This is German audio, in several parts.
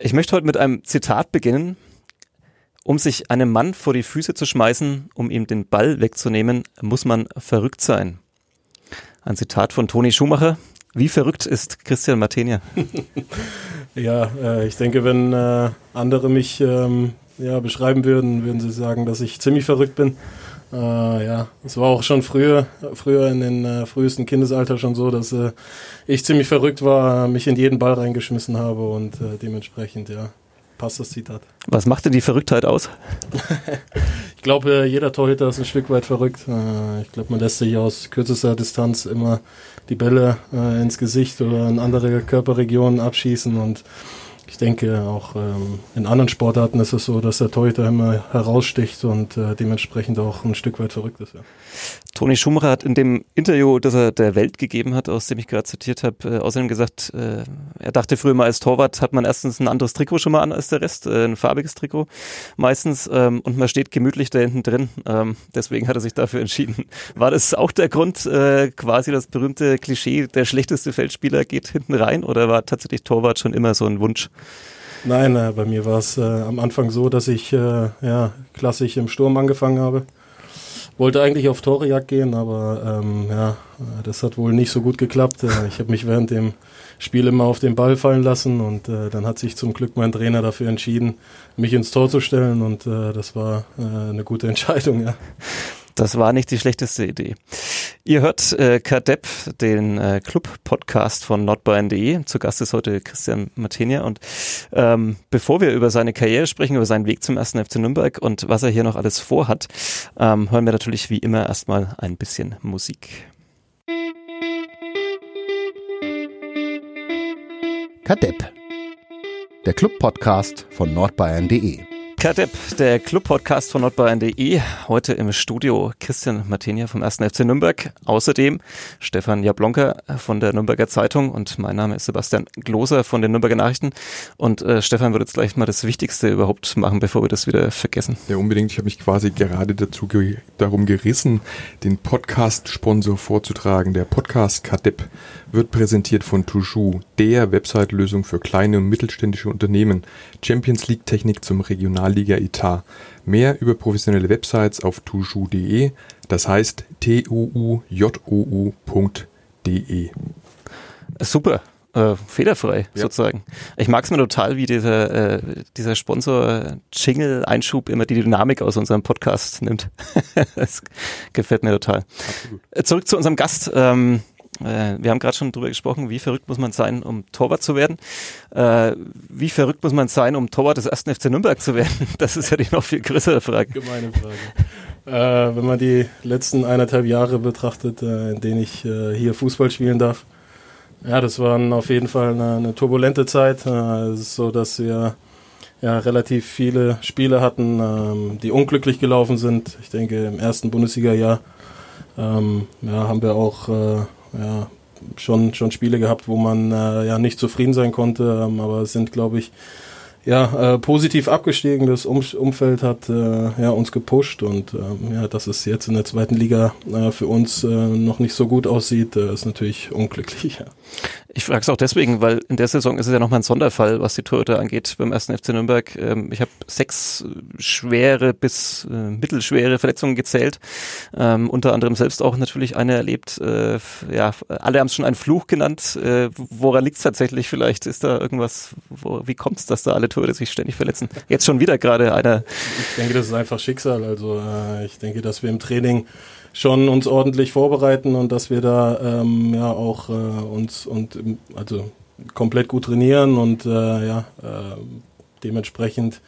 Ich möchte heute mit einem Zitat beginnen. Um sich einem Mann vor die Füße zu schmeißen, um ihm den Ball wegzunehmen, muss man verrückt sein. Ein Zitat von Toni Schumacher. Wie verrückt ist Christian Martenia? ja, äh, ich denke, wenn äh, andere mich ähm, ja, beschreiben würden, würden sie sagen, dass ich ziemlich verrückt bin. Äh, ja, es war auch schon früher, früher in den äh, frühesten Kindesalter schon so, dass äh, ich ziemlich verrückt war, mich in jeden Ball reingeschmissen habe und äh, dementsprechend, ja, passt das Zitat. Was macht denn die Verrücktheit aus? ich glaube, jeder Torhüter ist ein Stück weit verrückt. Äh, ich glaube, man lässt sich aus kürzester Distanz immer die Bälle äh, ins Gesicht oder in andere Körperregionen abschießen und ich denke, auch ähm, in anderen Sportarten ist es so, dass der Torhüter immer heraussticht und äh, dementsprechend auch ein Stück weit verrückt ist. Ja. Toni Schumacher hat in dem Interview, das er der Welt gegeben hat, aus dem ich gerade zitiert habe, äh, außerdem gesagt, äh, er dachte früher mal als Torwart hat man erstens ein anderes Trikot schon mal an als der Rest, äh, ein farbiges Trikot meistens ähm, und man steht gemütlich da hinten drin. Ähm, deswegen hat er sich dafür entschieden. War das auch der Grund, äh, quasi das berühmte Klischee, der schlechteste Feldspieler geht hinten rein oder war tatsächlich Torwart schon immer so ein Wunsch? Nein, äh, bei mir war es äh, am Anfang so, dass ich äh, ja, klassisch im Sturm angefangen habe. Wollte eigentlich auf Torejagd gehen, aber ähm, ja, das hat wohl nicht so gut geklappt. Äh, ich habe mich während dem Spiel immer auf den Ball fallen lassen und äh, dann hat sich zum Glück mein Trainer dafür entschieden, mich ins Tor zu stellen und das war eine gute Entscheidung, ja. Das war nicht die schlechteste Idee. Ihr hört äh, Kadepp, den äh, Club-Podcast von nordbayern.de. Zu Gast ist heute Christian Matenia. Und ähm, bevor wir über seine Karriere sprechen, über seinen Weg zum ersten FC Nürnberg und was er hier noch alles vorhat, ähm, hören wir natürlich wie immer erstmal ein bisschen Musik. Kadepp, der Club-Podcast von nordbayern.de. Kadepp, der Club-Podcast von nordbayern.de. Heute im Studio Christian Martinia vom 1. FC Nürnberg. Außerdem Stefan Jablonka von der Nürnberger Zeitung und mein Name ist Sebastian Gloser von den Nürnberger Nachrichten. Und äh, Stefan wird jetzt gleich mal das Wichtigste überhaupt machen, bevor wir das wieder vergessen. Ja, unbedingt. Ich habe mich quasi gerade dazu ge darum gerissen, den Podcast-Sponsor vorzutragen. Der Podcast Kadepp wird präsentiert von Toujou, der Website-Lösung für kleine und mittelständische Unternehmen. Champions League Technik zum Regionalliga-Etat. Mehr über professionelle Websites auf toujou.de, das heißt t-u-u-j-o-u.de. Super. Äh, fehlerfrei ja. sozusagen. Ich mag es mir total, wie dieser, äh, dieser Sponsor-Jingle-Einschub immer die Dynamik aus unserem Podcast nimmt. das gefällt mir total. Absolut. Äh, zurück zu unserem Gast. Ähm, äh, wir haben gerade schon drüber gesprochen, wie verrückt muss man sein, um Torwart zu werden. Äh, wie verrückt muss man sein, um Torwart des ersten FC Nürnberg zu werden? Das ist ja die noch viel größere Frage. Gemeine Frage. Äh, wenn man die letzten eineinhalb Jahre betrachtet, äh, in denen ich äh, hier Fußball spielen darf, ja, das war auf jeden Fall eine, eine turbulente Zeit. Äh, es ist so, dass wir ja, relativ viele Spiele hatten, ähm, die unglücklich gelaufen sind. Ich denke, im ersten Bundesliga-Jahr ähm, ja, haben wir auch ja, schon, schon Spiele gehabt, wo man äh, ja nicht zufrieden sein konnte, ähm, aber es sind, glaube ich, ja, äh, positiv abgestiegen. Das um Umfeld hat äh, ja, uns gepusht und ähm, ja, dass es jetzt in der zweiten Liga äh, für uns äh, noch nicht so gut aussieht, äh, ist natürlich unglücklich. Ja. Ich frage es auch deswegen, weil in der Saison ist es ja nochmal ein Sonderfall, was die Torhüter angeht beim ersten FC Nürnberg. Ähm, ich habe sechs schwere bis äh, mittelschwere Verletzungen gezählt, ähm, unter anderem selbst auch natürlich eine erlebt. Äh, ja, alle haben es schon einen Fluch genannt. Äh, woran liegt es tatsächlich? Vielleicht ist da irgendwas, wo, wie kommt es, dass da alle Torhüter sich ständig verletzen? Jetzt schon wieder gerade einer. Ich denke, das ist einfach Schicksal. Also äh, ich denke, dass wir im Training schon uns ordentlich vorbereiten und dass wir da ähm, ja auch äh, uns und also komplett gut trainieren und äh, ja äh, dementsprechend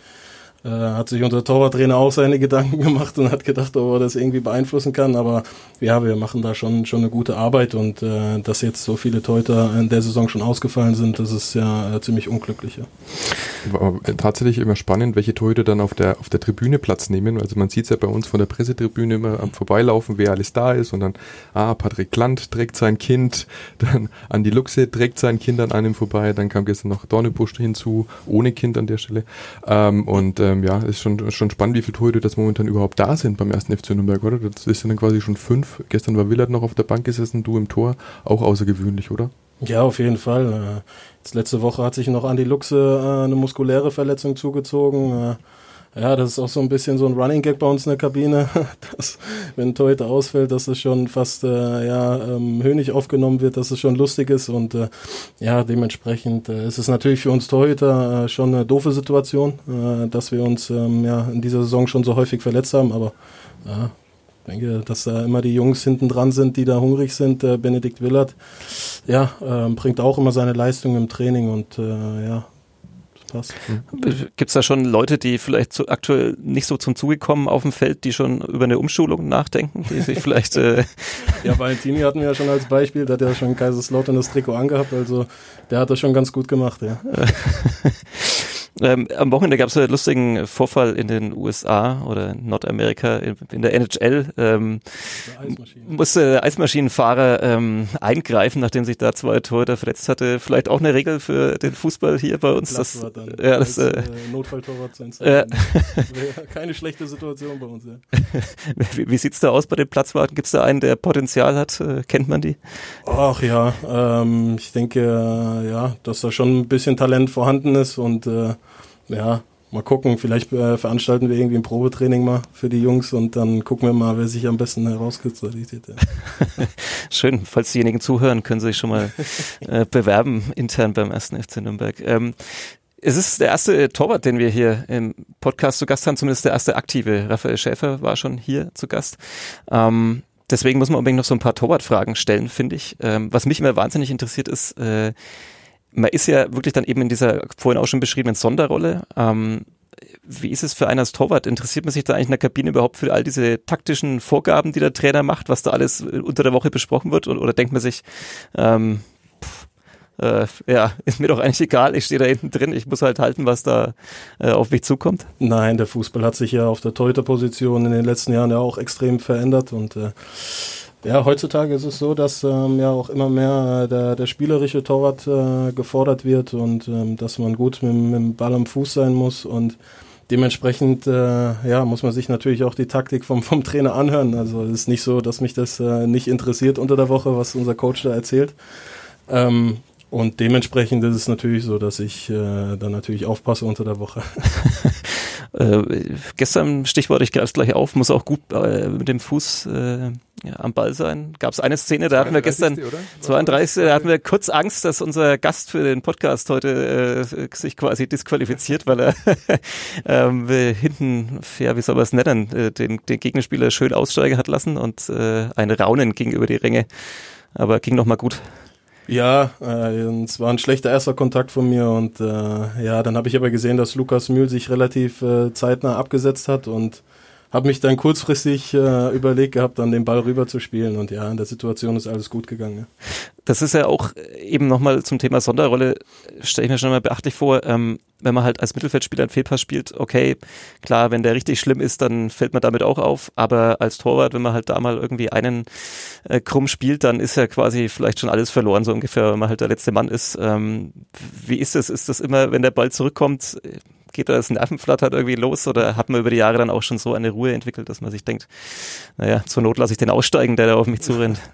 äh, hat sich unser Torwarttrainer auch seine Gedanken gemacht und hat gedacht, ob er das irgendwie beeinflussen kann. Aber ja, wir machen da schon, schon eine gute Arbeit und äh, dass jetzt so viele Teuter in der Saison schon ausgefallen sind, das ist ja äh, ziemlich unglücklich. Ja. War tatsächlich immer spannend, welche Torhüter dann auf der, auf der Tribüne Platz nehmen. Also man sieht es ja bei uns von der Pressetribüne immer am Vorbeilaufen, wer alles da ist und dann, ah, Patrick Land trägt sein Kind, dann Andi Luxe trägt sein Kind an einem vorbei, dann kam gestern noch Dornebusch hinzu, ohne Kind an der Stelle. Ähm, und ähm, ja, ist schon, schon spannend, wie viele Torhüter das momentan überhaupt da sind beim ersten FC Nürnberg, oder? Das ist ja dann quasi schon fünf. Gestern war Willard noch auf der Bank gesessen, du im Tor. Auch außergewöhnlich, oder? Ja, auf jeden Fall. Äh, jetzt letzte Woche hat sich noch Andi Luxe äh, eine muskuläre Verletzung zugezogen. Ja, das ist auch so ein bisschen so ein Running Gag bei uns in der Kabine, dass, wenn ein Torhüter ausfällt, dass es schon fast äh, ja, ähm, höhnig aufgenommen wird, dass es schon lustig ist und äh, ja, dementsprechend äh, ist es natürlich für uns Torhüter äh, schon eine doofe Situation, äh, dass wir uns ähm, ja in dieser Saison schon so häufig verletzt haben, aber ja, ich denke, dass da immer die Jungs hinten dran sind, die da hungrig sind. Äh, Benedikt Willert, ja, äh, bringt auch immer seine Leistung im Training und ja, passt. Gibt es da schon Leute, die vielleicht zu, aktuell nicht so zum Zuge kommen auf dem Feld, die schon über eine Umschulung nachdenken, die sich vielleicht... Äh ja, Valentini hatten wir ja schon als Beispiel, der hat ja schon Kaiserslautern das Trikot angehabt, also der hat das schon ganz gut gemacht, ja. Ähm, am Wochenende gab es einen lustigen Vorfall in den USA oder in Nordamerika in, in der NHL. Ähm, musste der Eismaschinenfahrer ähm, eingreifen, nachdem sich da zwei Torhüter verletzt hatte. Vielleicht auch eine Regel für den Fußball hier bei uns. Das, dann ja, das, als, äh, Notfalltorwart zu installieren. Ja. Keine schlechte Situation bei uns. Ja. wie, wie sieht's da aus bei den Platzwarten? Gibt's da einen, der Potenzial hat? Äh, kennt man die? Ach ja, ähm, ich denke äh, ja, dass da schon ein bisschen Talent vorhanden ist und äh, ja, mal gucken. Vielleicht äh, veranstalten wir irgendwie ein Probetraining mal für die Jungs und dann gucken wir mal, wer sich am besten herauskristallisiert. Ja. Schön, falls diejenigen zuhören, können sie sich schon mal äh, bewerben intern beim ersten FC Nürnberg. Ähm, es ist der erste Torwart, den wir hier im Podcast zu Gast haben, zumindest der erste aktive. Raphael Schäfer war schon hier zu Gast. Ähm, deswegen muss man unbedingt noch so ein paar Torwartfragen stellen, finde ich. Ähm, was mich immer wahnsinnig interessiert ist, äh, man ist ja wirklich dann eben in dieser vorhin auch schon beschriebenen Sonderrolle. Ähm, wie ist es für einen als Torwart? Interessiert man sich da eigentlich in der Kabine überhaupt für all diese taktischen Vorgaben, die der Trainer macht, was da alles unter der Woche besprochen wird? Oder, oder denkt man sich, ähm, äh, ja, ist mir doch eigentlich egal, ich stehe da hinten drin, ich muss halt halten, was da äh, auf mich zukommt? Nein, der Fußball hat sich ja auf der Torhüterposition in den letzten Jahren ja auch extrem verändert und äh, ja, heutzutage ist es so, dass ähm, ja auch immer mehr äh, der, der spielerische Torwart äh, gefordert wird und ähm, dass man gut mit, mit, dem Ball am Fuß sein muss und dementsprechend äh, ja, muss man sich natürlich auch die Taktik vom, vom Trainer anhören. Also es ist nicht so, dass mich das äh, nicht interessiert unter der Woche, was unser Coach da erzählt. Ähm, und dementsprechend ist es natürlich so, dass ich äh, dann natürlich aufpasse unter der Woche. äh, gestern, Stichwort, ich greife es gleich auf, muss auch gut äh, mit dem Fuß äh, ja, am Ball sein. Gab es eine Szene, da hatten wir gestern, oder? 32, da hatten wir kurz Angst, dass unser Gast für den Podcast heute äh, sich quasi disqualifiziert, weil er ähm, hinten, ja, wie soll man es nennen, äh, den, den Gegenspieler schön aussteigen hat lassen und äh, ein Raunen ging über die Ränge. Aber ging nochmal gut. Ja, äh, es war ein schlechter erster Kontakt von mir und äh, ja, dann habe ich aber gesehen, dass Lukas Mühl sich relativ äh, zeitnah abgesetzt hat und habe mich dann kurzfristig äh, überlegt gehabt, dann den Ball rüber zu spielen und ja, in der Situation ist alles gut gegangen. Ja. Das ist ja auch eben nochmal zum Thema Sonderrolle, stelle ich mir schon mal beachtlich vor, ähm, wenn man halt als Mittelfeldspieler einen Fehlpass spielt, okay, klar, wenn der richtig schlimm ist, dann fällt man damit auch auf, aber als Torwart, wenn man halt da mal irgendwie einen äh, krumm spielt, dann ist ja quasi vielleicht schon alles verloren, so ungefähr, wenn man halt der letzte Mann ist. Ähm, wie ist das? Ist das immer, wenn der Ball zurückkommt, geht da das Nervenflattert irgendwie los oder hat man über die Jahre dann auch schon so eine Ruhe entwickelt, dass man sich denkt, naja, zur Not lasse ich den aussteigen, der da auf mich zurennt?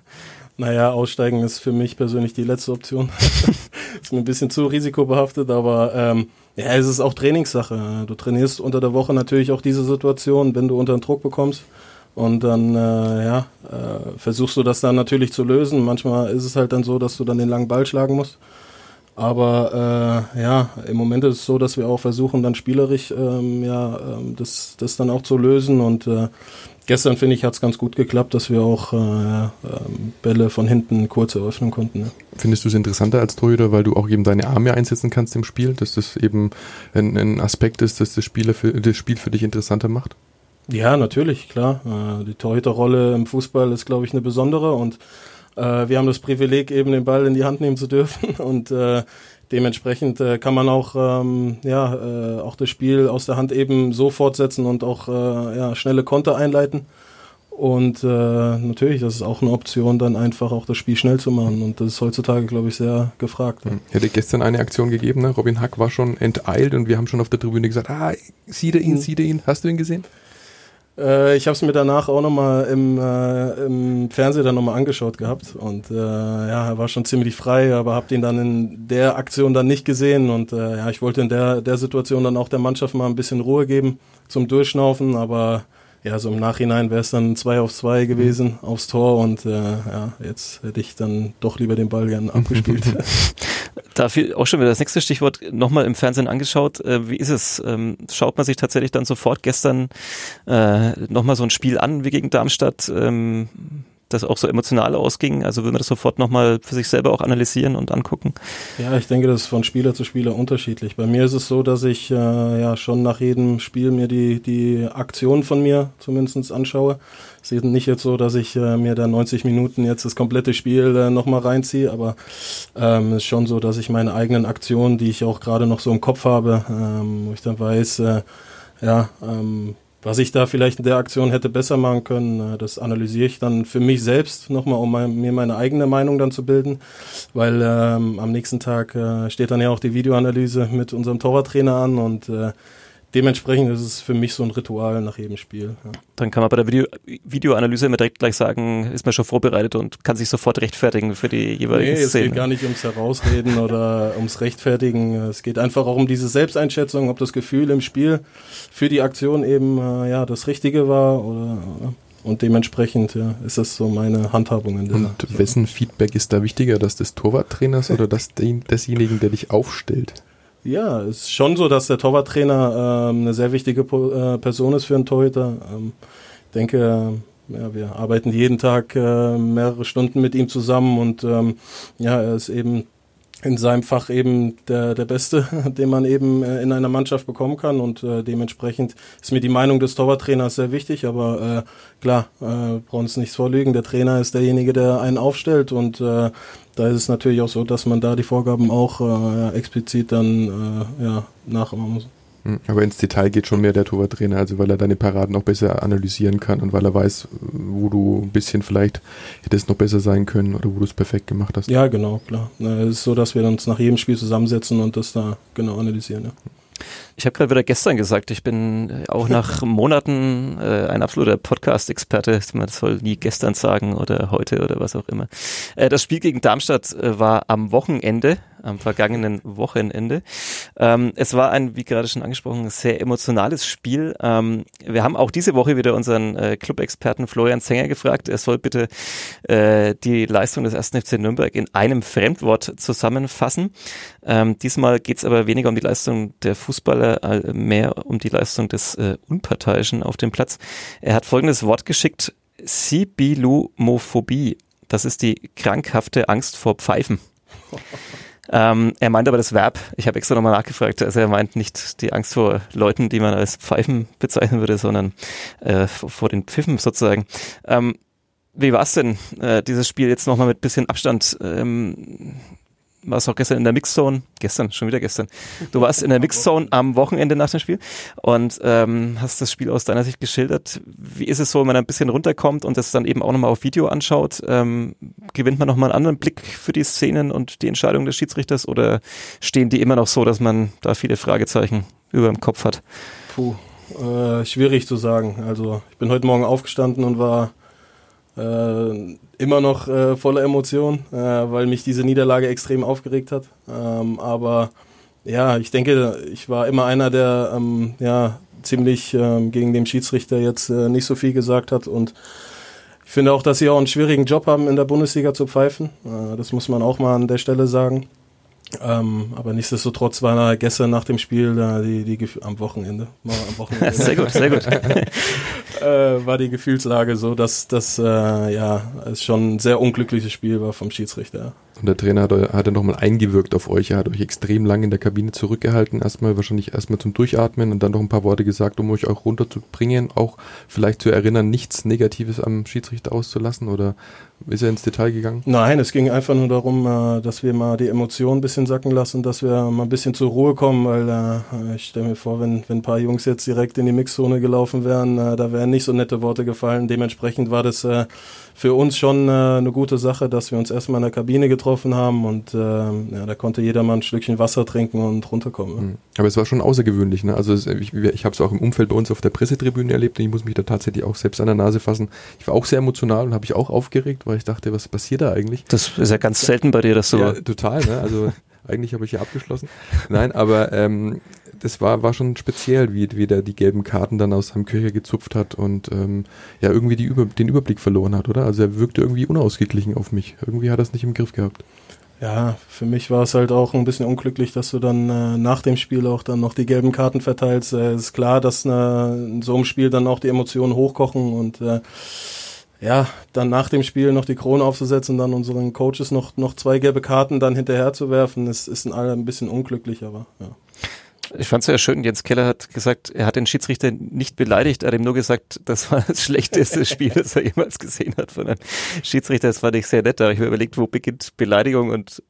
Naja, aussteigen ist für mich persönlich die letzte Option. ist mir ein bisschen zu risikobehaftet, aber ähm, ja, es ist auch Trainingssache. Du trainierst unter der Woche natürlich auch diese Situation, wenn du unter den Druck bekommst. Und dann äh, ja, äh, versuchst du das dann natürlich zu lösen. Manchmal ist es halt dann so, dass du dann den langen Ball schlagen musst. Aber äh, ja, im Moment ist es so, dass wir auch versuchen, dann spielerisch ähm, ja, ähm, das, das dann auch zu lösen. Und äh, gestern, finde ich, hat es ganz gut geklappt, dass wir auch äh, äh, Bälle von hinten kurz eröffnen konnten. Ja. Findest du es interessanter als Torhüter, weil du auch eben deine Arme einsetzen kannst im Spiel, dass das eben ein, ein Aspekt ist, dass das, Spieler für, das Spiel für dich interessanter macht? Ja, natürlich, klar. Äh, die Torhüterrolle im Fußball ist, glaube ich, eine besondere und äh, wir haben das Privileg, eben den Ball in die Hand nehmen zu dürfen und äh, dementsprechend äh, kann man auch ähm, ja äh, auch das Spiel aus der Hand eben so fortsetzen und auch äh, ja, schnelle Konter einleiten. Und äh, natürlich, das ist auch eine Option, dann einfach auch das Spiel schnell zu machen. Und das ist heutzutage, glaube ich, sehr gefragt. Ja. Hätte gestern eine Aktion gegeben, ne? Robin Hack war schon enteilt und wir haben schon auf der Tribüne gesagt, ah, sieht er ihn, mhm. sieht er ihn. Hast du ihn gesehen? Äh, ich habe es mir danach auch nochmal im, äh, im Fernsehen dann nochmal angeschaut gehabt und äh, ja, er war schon ziemlich frei, aber habe ihn dann in der Aktion dann nicht gesehen und äh, ja, ich wollte in der, der Situation dann auch der Mannschaft mal ein bisschen Ruhe geben zum Durchschnaufen, aber ja, so im Nachhinein wäre es dann 2 auf 2 gewesen mhm. aufs Tor und äh, ja, jetzt hätte ich dann doch lieber den Ball gern abgespielt. Dafür auch schon wieder das nächste Stichwort nochmal im Fernsehen angeschaut. Äh, wie ist es? Ähm, schaut man sich tatsächlich dann sofort gestern äh, nochmal so ein Spiel an wie gegen Darmstadt? Ähm, das auch so emotional ausging? Also will man das sofort nochmal für sich selber auch analysieren und angucken? Ja, ich denke, das ist von Spieler zu Spieler unterschiedlich. Bei mir ist es so, dass ich äh, ja schon nach jedem Spiel mir die, die Aktion von mir zumindest anschaue. Es ist nicht jetzt so, dass ich äh, mir da 90 Minuten jetzt das komplette Spiel äh, nochmal reinziehe, aber ähm, ist schon so, dass ich meine eigenen Aktionen, die ich auch gerade noch so im Kopf habe, ähm, wo ich dann weiß, äh, ja, ähm, was ich da vielleicht in der Aktion hätte besser machen können, äh, das analysiere ich dann für mich selbst nochmal, um mein, mir meine eigene Meinung dann zu bilden, weil ähm, am nächsten Tag äh, steht dann ja auch die Videoanalyse mit unserem Torwarttrainer an und äh, dementsprechend ist es für mich so ein Ritual nach jedem Spiel. Ja. Dann kann man bei der Video Videoanalyse immer direkt gleich sagen, ist man schon vorbereitet und kann sich sofort rechtfertigen für die jeweiligen nee, Szenen. Es geht gar nicht ums Herausreden oder ums Rechtfertigen. Es geht einfach auch um diese Selbsteinschätzung, ob das Gefühl im Spiel für die Aktion eben äh, ja das Richtige war oder und dementsprechend ja, ist das so meine Handhabung. In der und wessen Feedback ist da wichtiger, das des Torwarttrainers oder das desjenigen, der dich aufstellt? Ja, ist schon so, dass der Torwarttrainer ähm, eine sehr wichtige po äh, Person ist für einen Torhüter. Ähm, ich denke, äh, ja, wir arbeiten jeden Tag äh, mehrere Stunden mit ihm zusammen und ähm, ja, er ist eben in seinem Fach eben der, der Beste, den man eben äh, in einer Mannschaft bekommen kann. Und äh, dementsprechend ist mir die Meinung des Torwarttrainers sehr wichtig, aber äh, klar, äh, brauchen uns nichts vorlügen, der Trainer ist derjenige, der einen aufstellt. Und äh, da ist es natürlich auch so, dass man da die Vorgaben auch äh, explizit dann äh, ja, nachahmen muss. Hm, aber ins Detail geht schon mehr der Torwarttrainer, also weil er deine Paraden auch besser analysieren kann und weil er weiß, wo du ein bisschen vielleicht hättest noch besser sein können oder wo du es perfekt gemacht hast. Ja, genau, klar. Es ist so, dass wir uns nach jedem Spiel zusammensetzen und das da genau analysieren. Ja. Ich habe gerade wieder gestern gesagt, ich bin äh, auch nach Monaten äh, ein absoluter Podcast-Experte. Man soll nie gestern sagen oder heute oder was auch immer. Äh, das Spiel gegen Darmstadt äh, war am Wochenende am vergangenen Wochenende. Ähm, es war ein, wie gerade schon angesprochen, sehr emotionales Spiel. Ähm, wir haben auch diese Woche wieder unseren äh, Club-Experten Florian Zenger gefragt. Er soll bitte äh, die Leistung des 1. FC Nürnberg in einem Fremdwort zusammenfassen. Ähm, diesmal geht es aber weniger um die Leistung der Fußballer, äh, mehr um die Leistung des äh, Unparteiischen auf dem Platz. Er hat folgendes Wort geschickt. Sibilumophobie. Das ist die krankhafte Angst vor Pfeifen. Ähm, er meint aber das Verb. Ich habe extra nochmal nachgefragt. Also er meint nicht die Angst vor Leuten, die man als Pfeifen bezeichnen würde, sondern äh, vor den Pfiffen sozusagen. Ähm, wie war es denn, äh, dieses Spiel jetzt nochmal mit bisschen Abstand? Ähm, warst auch gestern in der Mixzone, gestern, schon wieder gestern. Du warst in der Mixzone am Wochenende nach dem Spiel und ähm, hast das Spiel aus deiner Sicht geschildert. Wie ist es so, wenn man ein bisschen runterkommt und das dann eben auch nochmal auf Video anschaut? Ähm, gewinnt man nochmal einen anderen Blick für die Szenen und die Entscheidung des Schiedsrichters oder stehen die immer noch so, dass man da viele Fragezeichen über dem Kopf hat? Puh, äh, schwierig zu sagen. Also ich bin heute Morgen aufgestanden und war äh, immer noch äh, voller Emotion, äh, weil mich diese Niederlage extrem aufgeregt hat. Ähm, aber ja, ich denke, ich war immer einer, der ähm, ja ziemlich ähm, gegen den Schiedsrichter jetzt äh, nicht so viel gesagt hat und ich finde auch, dass sie auch einen schwierigen Job haben, in der Bundesliga zu pfeifen. Äh, das muss man auch mal an der Stelle sagen. Ähm, aber nichtsdestotrotz war da gestern nach dem Spiel äh, die, die am Wochenende, am Wochenende sehr gut, sehr gut, äh, war die Gefühlslage so, dass das äh, ja es schon ein sehr unglückliches Spiel war vom Schiedsrichter. Und der Trainer hat, hat er nochmal eingewirkt auf euch. Er hat euch extrem lang in der Kabine zurückgehalten. Erstmal wahrscheinlich erstmal zum Durchatmen und dann noch ein paar Worte gesagt, um euch auch runterzubringen. Auch vielleicht zu erinnern, nichts Negatives am Schiedsrichter auszulassen oder ist er ins Detail gegangen? Nein, es ging einfach nur darum, äh, dass wir mal die Emotionen ein bisschen sacken lassen, dass wir mal ein bisschen zur Ruhe kommen, weil äh, ich stelle mir vor, wenn, wenn ein paar Jungs jetzt direkt in die Mixzone gelaufen wären, äh, da wären nicht so nette Worte gefallen. Dementsprechend war das für uns schon eine gute Sache, dass wir uns erstmal in der Kabine getroffen haben und ja, da konnte jeder mal ein Schlückchen Wasser trinken und runterkommen. Mhm. Aber es war schon außergewöhnlich. Ne? Also ich, ich habe es auch im Umfeld bei uns auf der Pressetribüne erlebt und ich muss mich da tatsächlich auch selbst an der Nase fassen. Ich war auch sehr emotional und habe ich auch aufgeregt, weil ich dachte, was passiert da eigentlich? Das ist ja ganz selten bei dir, dass so. Ja, total. Ne? Also eigentlich habe ich ja abgeschlossen. Nein, aber ähm, das war, war schon speziell, wie, wie der die gelben Karten dann aus seinem Köcher gezupft hat und ähm, ja irgendwie die Über den Überblick verloren hat, oder? Also er wirkte irgendwie unausgeglichen auf mich. Irgendwie hat er es nicht im Griff gehabt. Ja, für mich war es halt auch ein bisschen unglücklich, dass du dann äh, nach dem Spiel auch dann noch die gelben Karten verteilst. Äh, ist klar, dass äh, in so einem Spiel dann auch die Emotionen hochkochen und äh, ja, dann nach dem Spiel noch die Krone aufzusetzen und dann unseren Coaches noch, noch zwei gelbe Karten dann hinterher zu werfen, ist, ist ein, ein bisschen unglücklich, aber ja. Ich fand es sehr schön. Jens Keller hat gesagt, er hat den Schiedsrichter nicht beleidigt, er hat ihm nur gesagt, das war das schlechteste Spiel, das er jemals gesehen hat von einem Schiedsrichter. Das fand ich sehr nett. Aber ich habe überlegt, wo beginnt Beleidigung und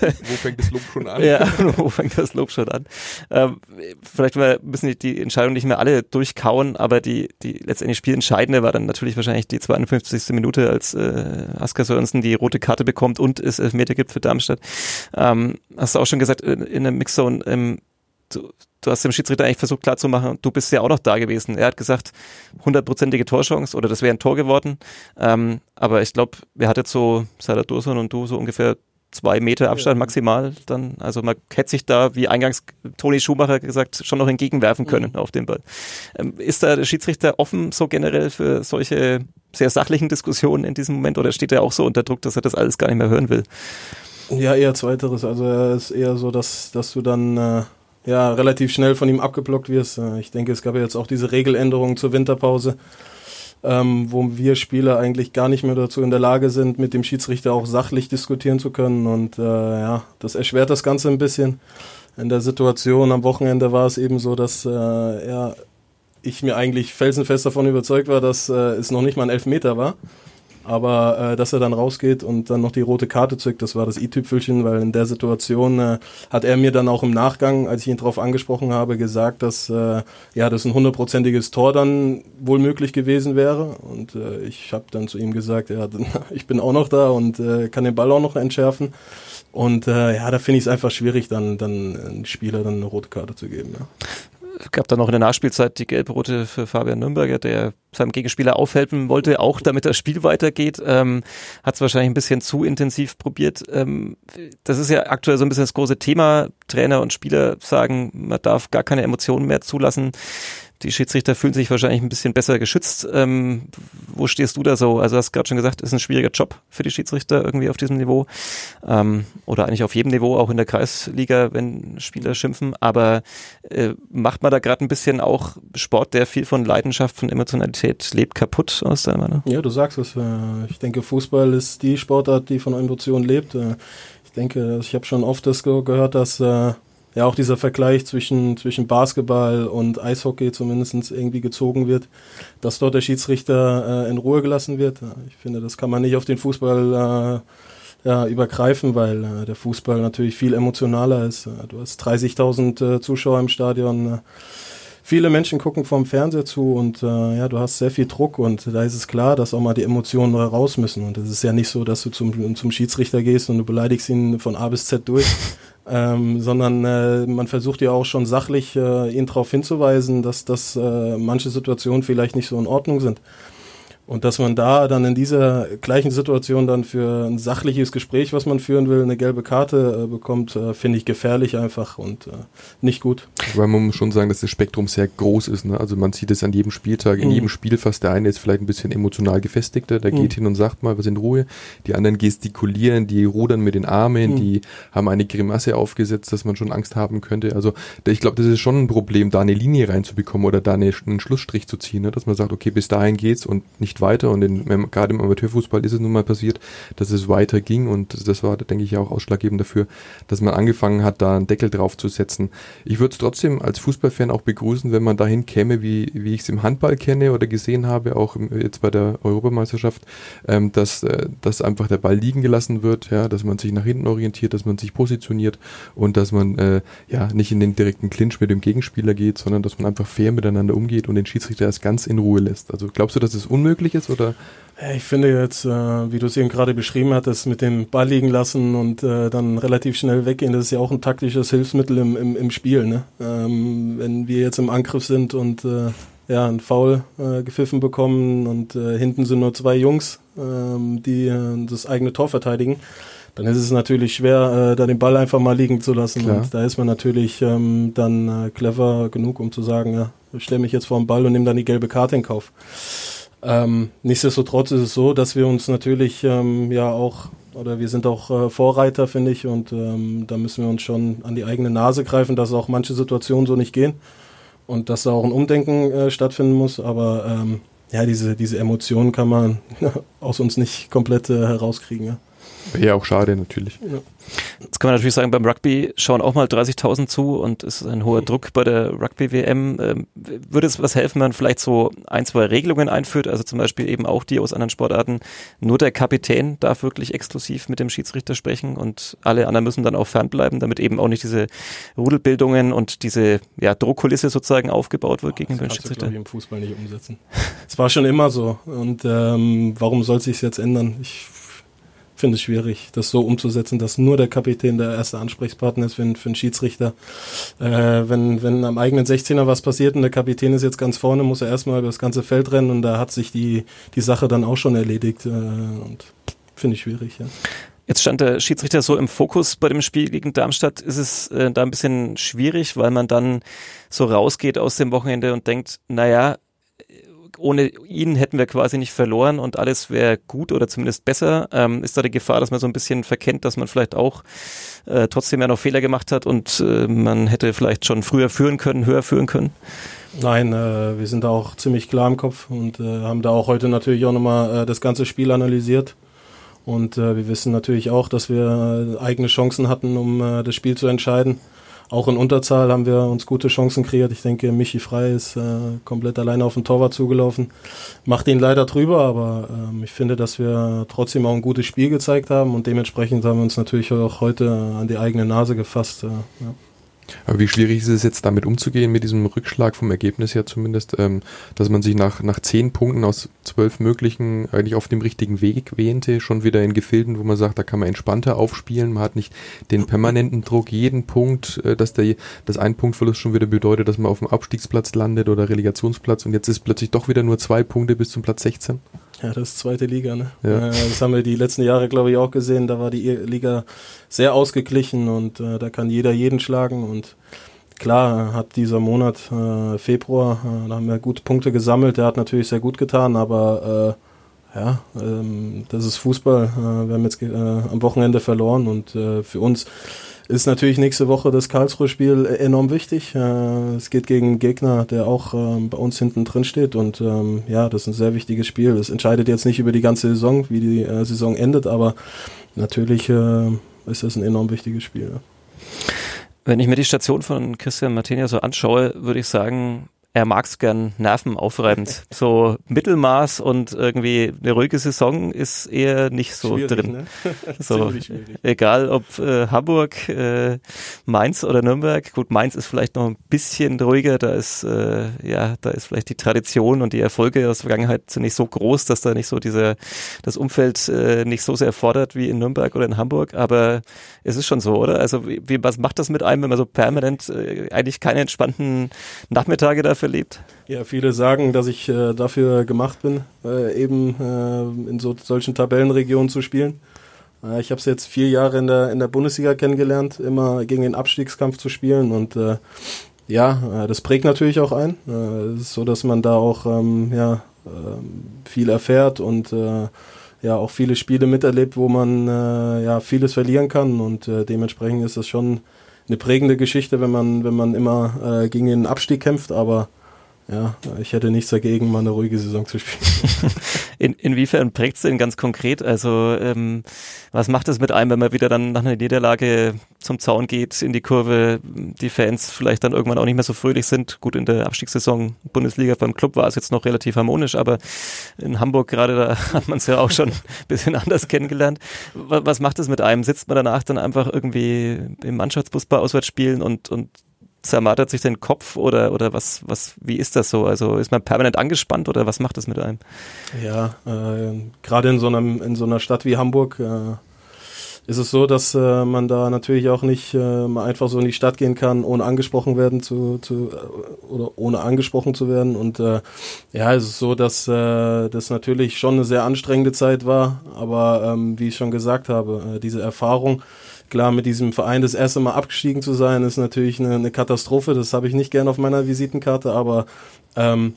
wo fängt das Lob schon an? Ja, wo fängt das Lob schon an? Ähm, vielleicht müssen die, die Entscheidungen nicht mehr alle durchkauen, aber die, die letztendlich spielentscheidende war dann natürlich wahrscheinlich die 52. Minute, als äh, Asker Sörensen die rote Karte bekommt und es Elfmeter gibt für Darmstadt. Ähm, hast du auch schon gesagt, in, in der Mixzone, ähm, du, du hast dem Schiedsrichter eigentlich versucht klarzumachen, du bist ja auch noch da gewesen. Er hat gesagt, hundertprozentige Torchance oder das wäre ein Tor geworden. Ähm, aber ich glaube, wir hatten so, Salah Dursun und du, so ungefähr zwei Meter Abstand maximal dann. Also man hätte sich da, wie eingangs Toni Schumacher gesagt, schon noch entgegenwerfen können mhm. auf den Ball. Ähm, ist da der Schiedsrichter offen so generell für solche sehr sachlichen Diskussionen in diesem Moment oder steht er auch so unter Druck, dass er das alles gar nicht mehr hören will? Ja, eher zweiteres. Also er ist eher so, dass, dass du dann äh, ja, relativ schnell von ihm abgeblockt wirst. Äh, ich denke, es gab ja jetzt auch diese Regeländerung zur Winterpause, ähm, wo wir Spieler eigentlich gar nicht mehr dazu in der Lage sind, mit dem Schiedsrichter auch sachlich diskutieren zu können. Und äh, ja, das erschwert das Ganze ein bisschen. In der Situation am Wochenende war es eben so, dass äh, ja, ich mir eigentlich felsenfest davon überzeugt war, dass äh, es noch nicht mal ein Elfmeter war. Aber äh, dass er dann rausgeht und dann noch die rote Karte zückt, das war das i-Tüpfelchen, weil in der Situation äh, hat er mir dann auch im Nachgang, als ich ihn darauf angesprochen habe, gesagt, dass äh, ja das ein hundertprozentiges Tor dann wohl möglich gewesen wäre. Und äh, ich habe dann zu ihm gesagt, ja, ich bin auch noch da und äh, kann den Ball auch noch entschärfen. Und äh, ja, da finde ich es einfach schwierig, dann, dann einem Spieler dann eine rote Karte zu geben. Ja gab dann noch in der Nachspielzeit die gelb-rote für Fabian Nürnberger, der seinem Gegenspieler aufhelfen wollte, auch damit das Spiel weitergeht. Ähm, Hat es wahrscheinlich ein bisschen zu intensiv probiert. Ähm, das ist ja aktuell so ein bisschen das große Thema. Trainer und Spieler sagen, man darf gar keine Emotionen mehr zulassen. Die Schiedsrichter fühlen sich wahrscheinlich ein bisschen besser geschützt. Ähm, wo stehst du da so? Also hast gerade schon gesagt, ist ein schwieriger Job für die Schiedsrichter irgendwie auf diesem Niveau. Ähm, oder eigentlich auf jedem Niveau, auch in der Kreisliga, wenn Spieler schimpfen. Aber äh, macht man da gerade ein bisschen auch Sport, der viel von Leidenschaft, von Emotionalität lebt, kaputt aus deiner Meinung? Ja, du sagst es. Äh, ich denke, Fußball ist die Sportart, die von Emotionen lebt. Äh, ich denke, ich habe schon oft das gehört, dass äh, ja auch dieser Vergleich zwischen, zwischen Basketball und Eishockey zumindest irgendwie gezogen wird, dass dort der Schiedsrichter äh, in Ruhe gelassen wird. Ich finde, das kann man nicht auf den Fußball äh, ja, übergreifen, weil äh, der Fußball natürlich viel emotionaler ist. Du hast 30.000 äh, Zuschauer im Stadion. Viele Menschen gucken vom Fernseher zu und äh, ja, du hast sehr viel Druck und da ist es klar, dass auch mal die Emotionen raus müssen. Und es ist ja nicht so, dass du zum, zum Schiedsrichter gehst und du beleidigst ihn von A bis Z durch, ähm, sondern äh, man versucht ja auch schon sachlich äh, ihn darauf hinzuweisen, dass, dass äh, manche Situationen vielleicht nicht so in Ordnung sind. Und dass man da dann in dieser gleichen Situation dann für ein sachliches Gespräch, was man führen will, eine gelbe Karte äh, bekommt, äh, finde ich gefährlich einfach und äh, nicht gut. Weil man muss schon sagen, dass das Spektrum sehr groß ist. Ne? Also man sieht es an jedem Spieltag, in mhm. jedem Spiel fast. Der eine ist vielleicht ein bisschen emotional gefestigter, der mhm. geht hin und sagt mal was in Ruhe. Die anderen gestikulieren, die rudern mit den Armen, mhm. die haben eine Grimasse aufgesetzt, dass man schon Angst haben könnte. Also ich glaube, das ist schon ein Problem, da eine Linie reinzubekommen oder da eine, einen Schlussstrich zu ziehen, ne? dass man sagt, okay, bis dahin geht's und nicht nicht weiter. Und in, gerade im Amateurfußball ist es nun mal passiert, dass es weiter ging. Und das war, denke ich, auch ausschlaggebend dafür, dass man angefangen hat, da einen Deckel drauf zu setzen. Ich würde es trotzdem als Fußballfan auch begrüßen, wenn man dahin käme, wie, wie ich es im Handball kenne oder gesehen habe, auch im, jetzt bei der Europameisterschaft, ähm, dass, äh, dass einfach der Ball liegen gelassen wird, ja, dass man sich nach hinten orientiert, dass man sich positioniert und dass man äh, ja nicht in den direkten Clinch mit dem Gegenspieler geht, sondern dass man einfach fair miteinander umgeht und den Schiedsrichter erst ganz in Ruhe lässt. Also glaubst du, dass es das unmöglich Mögliches oder? Ich finde jetzt, äh, wie du es eben gerade beschrieben hattest, mit dem Ball liegen lassen und äh, dann relativ schnell weggehen, das ist ja auch ein taktisches Hilfsmittel im, im, im Spiel. Ne? Ähm, wenn wir jetzt im Angriff sind und äh, ja, einen Foul äh, gepfiffen bekommen und äh, hinten sind nur zwei Jungs, ähm, die äh, das eigene Tor verteidigen, dann ist es natürlich schwer, äh, da den Ball einfach mal liegen zu lassen. Klar. Und da ist man natürlich ähm, dann äh, clever genug, um zu sagen, ja, ich stelle mich jetzt vor den Ball und nehme dann die gelbe Karte in Kauf. Ähm, nichtsdestotrotz ist es so, dass wir uns natürlich ähm, ja auch, oder wir sind auch äh, Vorreiter, finde ich, und ähm, da müssen wir uns schon an die eigene Nase greifen, dass auch manche Situationen so nicht gehen und dass da auch ein Umdenken äh, stattfinden muss. Aber ähm, ja, diese, diese Emotionen kann man aus uns nicht komplett äh, herauskriegen. Ja. Wäre ja auch schade natürlich. Ja. Jetzt kann man natürlich sagen, beim Rugby schauen auch mal 30.000 zu und es ist ein hoher Druck bei der Rugby-WM. Ähm, würde es was helfen, wenn man vielleicht so ein, zwei Regelungen einführt, also zum Beispiel eben auch die aus anderen Sportarten, nur der Kapitän darf wirklich exklusiv mit dem Schiedsrichter sprechen und alle anderen müssen dann auch fernbleiben, damit eben auch nicht diese Rudelbildungen und diese ja, Druckkulisse sozusagen aufgebaut wird gegen den Das Schiedsrichter. ich, im Fußball nicht umsetzen. Es war schon immer so. Und ähm, warum soll sich jetzt ändern? Ich finde es schwierig, das so umzusetzen, dass nur der Kapitän der erste Ansprechpartner ist für, einen- für einen Schiedsrichter. Äh, wenn, wenn am eigenen 16er was passiert und der Kapitän ist jetzt ganz vorne, muss er erstmal über das ganze Feld rennen und da hat sich die, die Sache dann auch schon erledigt. Äh, und finde ich schwierig, ja. Jetzt stand der Schiedsrichter so im Fokus bei dem Spiel gegen Darmstadt. Ist es äh, da ein bisschen schwierig, weil man dann so rausgeht aus dem Wochenende und denkt, naja, ohne ihn hätten wir quasi nicht verloren und alles wäre gut oder zumindest besser. Ähm, ist da die Gefahr, dass man so ein bisschen verkennt, dass man vielleicht auch äh, trotzdem ja noch Fehler gemacht hat und äh, man hätte vielleicht schon früher führen können, höher führen können? Nein, äh, wir sind da auch ziemlich klar im Kopf und äh, haben da auch heute natürlich auch nochmal äh, das ganze Spiel analysiert. Und äh, wir wissen natürlich auch, dass wir äh, eigene Chancen hatten, um das Spiel zu entscheiden. Auch in Unterzahl haben wir uns gute Chancen kreiert. Ich denke, Michi Frei ist äh, komplett alleine auf den Torwart zugelaufen. Macht ihn leider drüber, aber ähm, ich finde, dass wir trotzdem auch ein gutes Spiel gezeigt haben und dementsprechend haben wir uns natürlich auch heute an die eigene Nase gefasst. Äh, ja. Aber wie schwierig ist es jetzt damit umzugehen, mit diesem Rückschlag vom Ergebnis her zumindest, ähm, dass man sich nach, nach zehn Punkten aus zwölf möglichen eigentlich auf dem richtigen Weg wähnte, schon wieder in Gefilden, wo man sagt, da kann man entspannter aufspielen, man hat nicht den permanenten Druck, jeden Punkt, äh, dass der, dass ein Punktverlust schon wieder bedeutet, dass man auf dem Abstiegsplatz landet oder Relegationsplatz und jetzt ist plötzlich doch wieder nur zwei Punkte bis zum Platz 16. Ja, das ist zweite Liga, ne? Ja. Äh, das haben wir die letzten Jahre, glaube ich, auch gesehen. Da war die Liga sehr ausgeglichen und äh, da kann jeder jeden schlagen. Und klar hat dieser Monat äh, Februar, äh, da haben wir gute Punkte gesammelt. Der hat natürlich sehr gut getan, aber äh, ja, ähm, das ist Fußball. Äh, wir haben jetzt äh, am Wochenende verloren und für uns ist natürlich nächste Woche das Karlsruhe-Spiel enorm wichtig. Äh, es geht gegen einen Gegner, der auch ähm, bei uns hinten drin steht. Und ähm, ja, das ist ein sehr wichtiges Spiel. Es entscheidet jetzt nicht über die ganze Saison, wie die äh, Saison endet, aber natürlich äh, ist das ein enorm wichtiges Spiel. Ja. Wenn ich mir die Station von Christian Martinia so anschaue, würde ich sagen, er mag es gern nervenaufreibend. so Mittelmaß und irgendwie eine ruhige Saison ist eher nicht so Schwierig, drin. Ne? So, egal ob äh, Hamburg, äh, Mainz oder Nürnberg. Gut, Mainz ist vielleicht noch ein bisschen ruhiger, da ist äh, ja, da ist vielleicht die Tradition und die Erfolge aus der Vergangenheit nicht so groß, dass da nicht so dieser das Umfeld äh, nicht so sehr fordert wie in Nürnberg oder in Hamburg, aber es ist schon so, oder? Also wie, wie was macht das mit einem, wenn man so permanent äh, eigentlich keine entspannten Nachmittage dafür lebt? Ja, viele sagen, dass ich äh, dafür gemacht bin, äh, eben äh, in so, solchen Tabellenregionen zu spielen. Äh, ich habe es jetzt vier Jahre in der, in der Bundesliga kennengelernt, immer gegen den Abstiegskampf zu spielen und äh, ja, äh, das prägt natürlich auch ein. Es so, dass man da auch ähm, ja, ähm, viel erfährt und ja auch viele Spiele miterlebt, wo man ja vieles verlieren kann und dementsprechend ist das schon eine prägende Geschichte, wenn man wenn man immer äh, gegen den Abstieg kämpft, aber ja, ich hätte nichts dagegen, mal eine ruhige Saison zu spielen. In, inwiefern prägt es denn ganz konkret? Also ähm, was macht es mit einem, wenn man wieder dann nach einer Niederlage zum Zaun geht, in die Kurve, die Fans vielleicht dann irgendwann auch nicht mehr so fröhlich sind? Gut, in der Abstiegssaison Bundesliga beim Club war es jetzt noch relativ harmonisch, aber in Hamburg gerade, da hat man es ja auch schon ein bisschen anders kennengelernt. Was, was macht es mit einem? Sitzt man danach dann einfach irgendwie im Mannschaftsbus bei Auswärtsspielen und, und zermartert sich den Kopf oder, oder was, was, wie ist das so? Also ist man permanent angespannt oder was macht das mit einem? Ja, äh, gerade in so in so einer Stadt wie Hamburg, äh, ist es so, dass äh, man da natürlich auch nicht äh, mal einfach so in die Stadt gehen kann, ohne angesprochen werden zu, zu äh, oder ohne angesprochen zu werden. Und äh, ja, es ist so, dass äh, das natürlich schon eine sehr anstrengende Zeit war, aber ähm, wie ich schon gesagt habe, äh, diese Erfahrung, klar mit diesem Verein das erste Mal abgestiegen zu sein, ist natürlich eine, eine Katastrophe. Das habe ich nicht gern auf meiner Visitenkarte, aber ähm,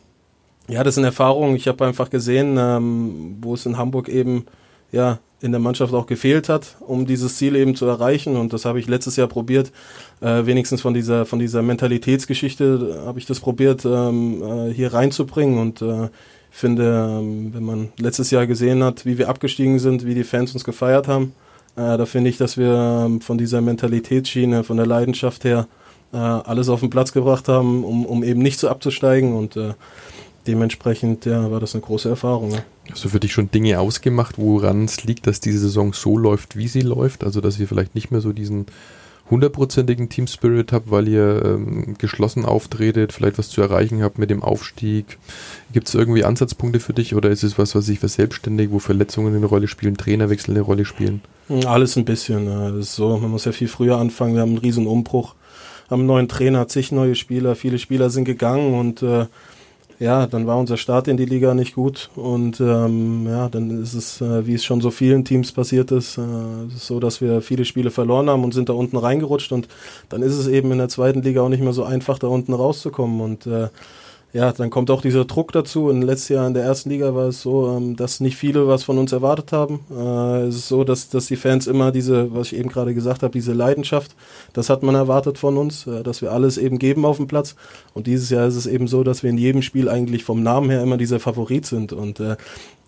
ja, das sind Erfahrungen. Ich habe einfach gesehen, ähm, wo es in Hamburg eben ja in der Mannschaft auch gefehlt hat, um dieses Ziel eben zu erreichen. Und das habe ich letztes Jahr probiert. Äh, wenigstens von dieser von dieser Mentalitätsgeschichte habe ich das probiert ähm, äh, hier reinzubringen. Und äh, finde, ähm, wenn man letztes Jahr gesehen hat, wie wir abgestiegen sind, wie die Fans uns gefeiert haben, äh, da finde ich, dass wir ähm, von dieser Mentalitätsschiene, von der Leidenschaft her äh, alles auf den Platz gebracht haben, um, um eben nicht so abzusteigen. Und äh, dementsprechend ja, war das eine große Erfahrung. Ja. Hast du für dich schon Dinge ausgemacht, woran es liegt, dass diese Saison so läuft, wie sie läuft? Also, dass ihr vielleicht nicht mehr so diesen hundertprozentigen Team Spirit habt, weil ihr ähm, geschlossen auftretet, vielleicht was zu erreichen habt mit dem Aufstieg. Gibt es irgendwie Ansatzpunkte für dich oder ist es was, was sich verselbstständigt, wo Verletzungen eine Rolle spielen, Trainerwechsel eine Rolle spielen? Alles ein bisschen. Ist so, man muss ja viel früher anfangen. Wir haben einen riesen Umbruch, haben einen neuen Trainer, zig neue Spieler, viele Spieler sind gegangen und äh, ja, dann war unser Start in die Liga nicht gut und ähm, ja, dann ist es, äh, wie es schon so vielen Teams passiert ist, äh, ist so, dass wir viele Spiele verloren haben und sind da unten reingerutscht und dann ist es eben in der zweiten Liga auch nicht mehr so einfach, da unten rauszukommen und äh, ja, dann kommt auch dieser Druck dazu. Und letztes Jahr in der ersten Liga war es so, ähm, dass nicht viele was von uns erwartet haben. Äh, es ist so, dass, dass die Fans immer diese, was ich eben gerade gesagt habe, diese Leidenschaft, das hat man erwartet von uns, äh, dass wir alles eben geben auf dem Platz. Und dieses Jahr ist es eben so, dass wir in jedem Spiel eigentlich vom Namen her immer dieser Favorit sind. Und äh,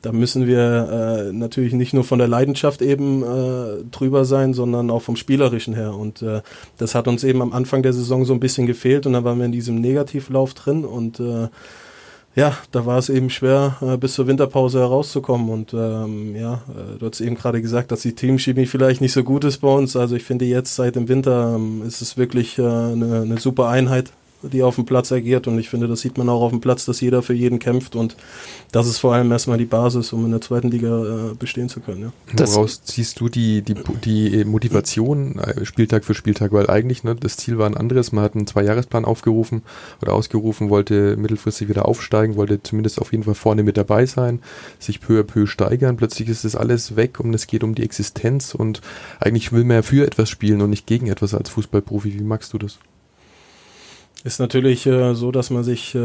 da müssen wir äh, natürlich nicht nur von der Leidenschaft eben äh, drüber sein, sondern auch vom Spielerischen her. Und äh, das hat uns eben am Anfang der Saison so ein bisschen gefehlt und dann waren wir in diesem Negativlauf drin und äh, ja, da war es eben schwer, äh, bis zur Winterpause herauszukommen. Und ähm, ja, äh, du hast eben gerade gesagt, dass die Teamchemie vielleicht nicht so gut ist bei uns. Also ich finde jetzt seit dem Winter ähm, ist es wirklich äh, eine, eine super Einheit die auf dem Platz agiert. Und ich finde, das sieht man auch auf dem Platz, dass jeder für jeden kämpft. Und das ist vor allem erstmal die Basis, um in der zweiten Liga äh, bestehen zu können. Ja. Woraus ziehst du die, die, die Motivation äh, Spieltag für Spieltag? Weil eigentlich ne, das Ziel war ein anderes. Man hat einen Zweijahresplan aufgerufen oder ausgerufen, wollte mittelfristig wieder aufsteigen, wollte zumindest auf jeden Fall vorne mit dabei sein, sich peu à peu steigern. Plötzlich ist das alles weg und es geht um die Existenz und eigentlich will man ja für etwas spielen und nicht gegen etwas als Fußballprofi. Wie magst du das? Ist natürlich äh, so, dass man sich äh,